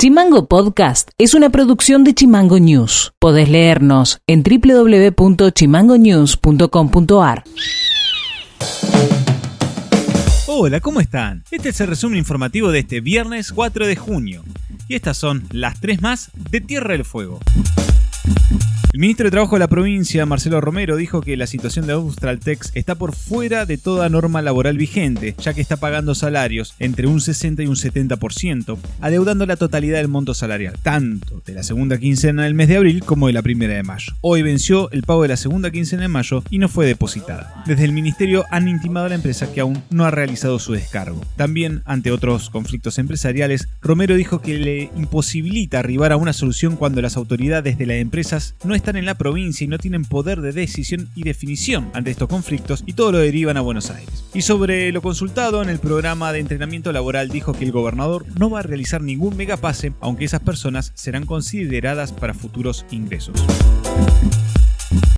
Chimango Podcast es una producción de Chimango News. Podés leernos en www.chimangonews.com.ar. Hola, ¿cómo están? Este es el resumen informativo de este viernes 4 de junio. Y estas son las tres más de Tierra del Fuego. El ministro de Trabajo de la provincia, Marcelo Romero, dijo que la situación de Australtex está por fuera de toda norma laboral vigente, ya que está pagando salarios entre un 60 y un 70%, adeudando la totalidad del monto salarial, tanto de la segunda quincena del mes de abril como de la primera de mayo. Hoy venció el pago de la segunda quincena de mayo y no fue depositada. Desde el ministerio han intimado a la empresa que aún no ha realizado su descargo. También, ante otros conflictos empresariales, Romero dijo que le imposibilita arribar a una solución cuando las autoridades de las empresas no están en la provincia y no tienen poder de decisión y definición ante estos conflictos y todo lo derivan a Buenos Aires. Y sobre lo consultado en el programa de entrenamiento laboral dijo que el gobernador no va a realizar ningún megapase, aunque esas personas serán consideradas para futuros ingresos.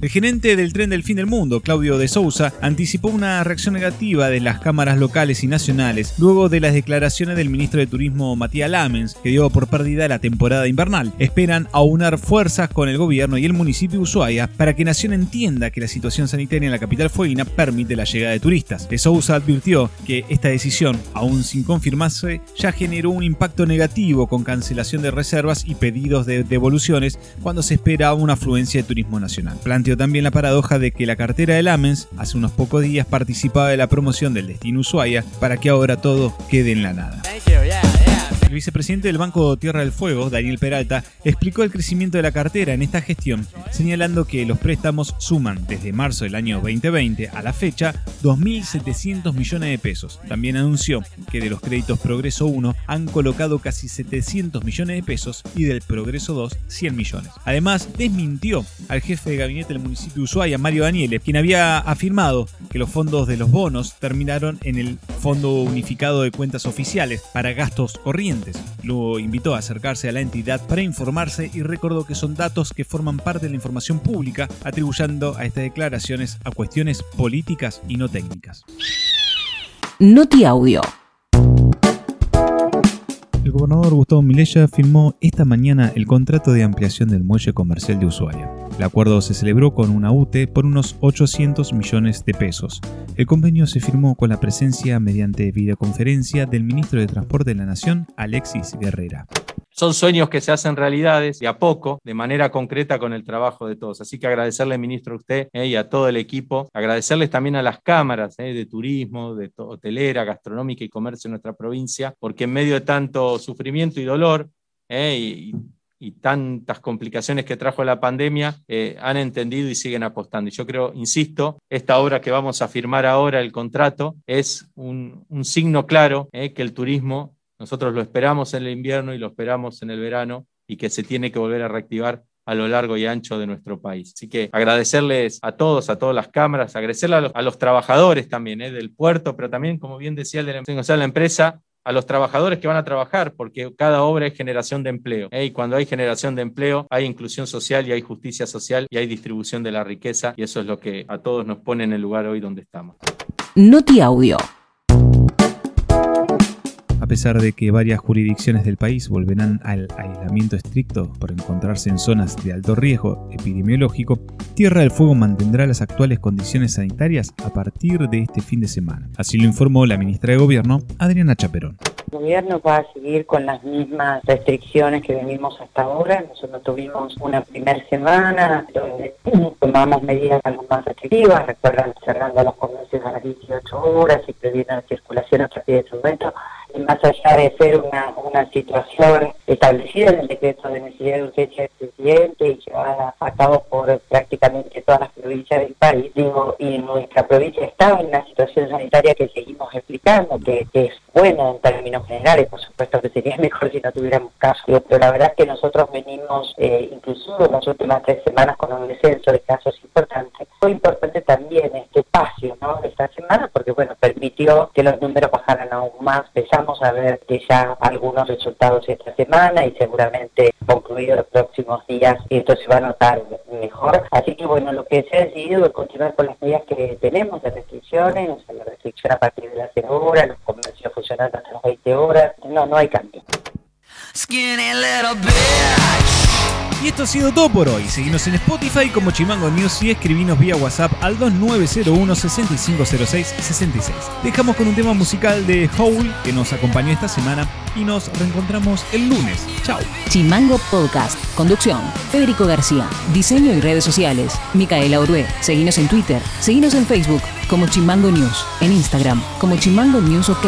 El gerente del tren del fin del mundo, Claudio de Sousa, anticipó una reacción negativa de las cámaras locales y nacionales luego de las declaraciones del ministro de Turismo Matías Lamens, que dio por perdida la temporada invernal. Esperan aunar fuerzas con el gobierno y el municipio de Ushuaia para que Nación entienda que la situación sanitaria en la capital fueguina permite la llegada de turistas. De Sousa advirtió que esta decisión, aún sin confirmarse, ya generó un impacto negativo con cancelación de reservas y pedidos de devoluciones cuando se espera una afluencia de turismo nacional. Planteó también la paradoja de que la cartera de Lamens hace unos pocos días participaba de la promoción del destino Ushuaia para que ahora todo quede en la nada. El vicepresidente del Banco Tierra del Fuego, Daniel Peralta, explicó el crecimiento de la cartera en esta gestión, señalando que los préstamos suman desde marzo del año 2020 a la fecha 2.700 millones de pesos. También anunció que de los créditos Progreso 1 han colocado casi 700 millones de pesos y del Progreso 2 100 millones. Además, desmintió al jefe de gabinete del municipio de Ushuaia, Mario Daniele, quien había afirmado que los fondos de los bonos terminaron en el Fondo Unificado de Cuentas Oficiales para gastos corrientes lo invitó a acercarse a la entidad para informarse y recordó que son datos que forman parte de la información pública, atribuyendo a estas declaraciones a cuestiones políticas y no técnicas. Noti Audio. El gobernador Gustavo Milella firmó esta mañana el contrato de ampliación del muelle comercial de Ushuaia. El acuerdo se celebró con una UTE por unos 800 millones de pesos. El convenio se firmó con la presencia mediante videoconferencia del ministro de Transporte de la Nación, Alexis Guerrera. Son sueños que se hacen realidades de a poco, de manera concreta con el trabajo de todos. Así que agradecerle, ministro, a usted eh, y a todo el equipo. Agradecerles también a las cámaras eh, de turismo, de hotelera, gastronómica y comercio en nuestra provincia, porque en medio de tanto sufrimiento y dolor eh, y, y tantas complicaciones que trajo la pandemia, han entendido y siguen apostando. Y yo creo, insisto, esta obra que vamos a firmar ahora, el contrato, es un, signo claro que el turismo nosotros lo esperamos en el invierno y lo esperamos en el verano y que se tiene que volver a reactivar a lo largo y ancho de nuestro país. Así que agradecerles a todos, a todas las cámaras, agradecerle a los, trabajadores también ¿eh? del puerto, pero también, como bien decía el de la, la empresa, a los trabajadores que van a trabajar, porque cada obra es generación de empleo. Y cuando hay generación de empleo, hay inclusión social y hay justicia social y hay distribución de la riqueza, y eso es lo que a todos nos pone en el lugar hoy donde estamos. Noti Audio. Pesar de que varias jurisdicciones del país volverán al aislamiento estricto por encontrarse en zonas de alto riesgo epidemiológico, Tierra del Fuego mantendrá las actuales condiciones sanitarias a partir de este fin de semana. Así lo informó la ministra de Gobierno, Adriana Chaperón. El gobierno va a seguir con las mismas restricciones que venimos hasta ahora. Nosotros tuvimos una primera semana donde tomamos medidas algo más restrictivas, recuerdan cerrando los comercios a las 18 horas y prohibiendo la circulación a partir de ese momento más allá de ser una, una situación establecida en el decreto de necesidad de urgencia del presidente y llevada a cabo por prácticamente todas las provincias del país, digo, y nuestra provincia estaba en una situación sanitaria que seguimos explicando, que, es buena en términos generales, por supuesto que sería mejor si no tuviéramos casos, pero la verdad es que nosotros venimos, eh, incluso en las últimas tres semanas, con un descenso de casos importantes. Fue importante también este espacio, ¿no?, esta semana, porque, bueno, permitió que los números bajaran aún más, Vamos a ver que ya algunos resultados esta semana y seguramente concluidos los próximos días esto se va a notar mejor. Así que bueno, lo que se ha decidido es continuar con las medidas que tenemos de restricciones, o sea, la restricción a partir de las 0 horas, los comercios funcionando hasta las 20 horas, no, no hay cambio. Y esto ha sido todo por hoy. Seguimos en Spotify como Chimango News y escribinos vía WhatsApp al 2901 6506 66. Dejamos con un tema musical de Howl que nos acompañó esta semana y nos reencontramos el lunes. Chao. Chimango Podcast. Conducción. Federico García. Diseño y redes sociales. Micaela Orué. Seguinos en Twitter. Seguinos en Facebook como Chimango News. En Instagram como Chimango News OK.